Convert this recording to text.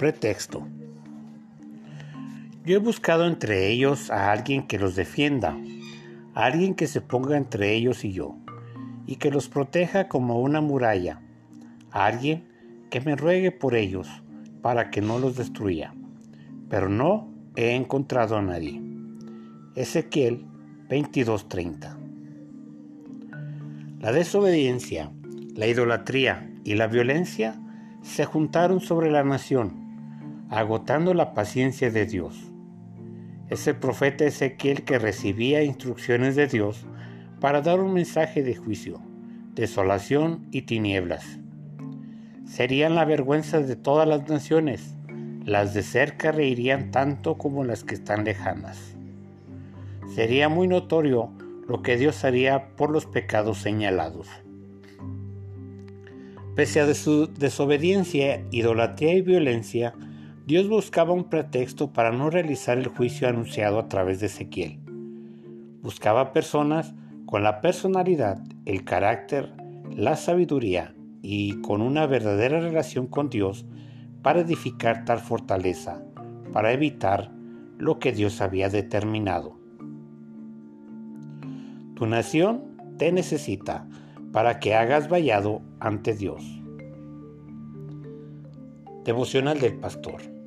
Pretexto. Yo he buscado entre ellos a alguien que los defienda, a alguien que se ponga entre ellos y yo, y que los proteja como una muralla, a alguien que me ruegue por ellos para que no los destruya. Pero no he encontrado a nadie. Ezequiel 22:30 La desobediencia, la idolatría y la violencia se juntaron sobre la nación, agotando la paciencia de Dios. Es el profeta Ezequiel que recibía instrucciones de Dios para dar un mensaje de juicio, desolación y tinieblas. Serían la vergüenza de todas las naciones, las de cerca reirían tanto como las que están lejanas. Sería muy notorio lo que Dios haría por los pecados señalados. Pese a su desobediencia, idolatría y violencia, Dios buscaba un pretexto para no realizar el juicio anunciado a través de Ezequiel. Buscaba personas con la personalidad, el carácter, la sabiduría y con una verdadera relación con Dios para edificar tal fortaleza, para evitar lo que Dios había determinado. Tu nación te necesita para que hagas vallado ante Dios. Devocional del Pastor.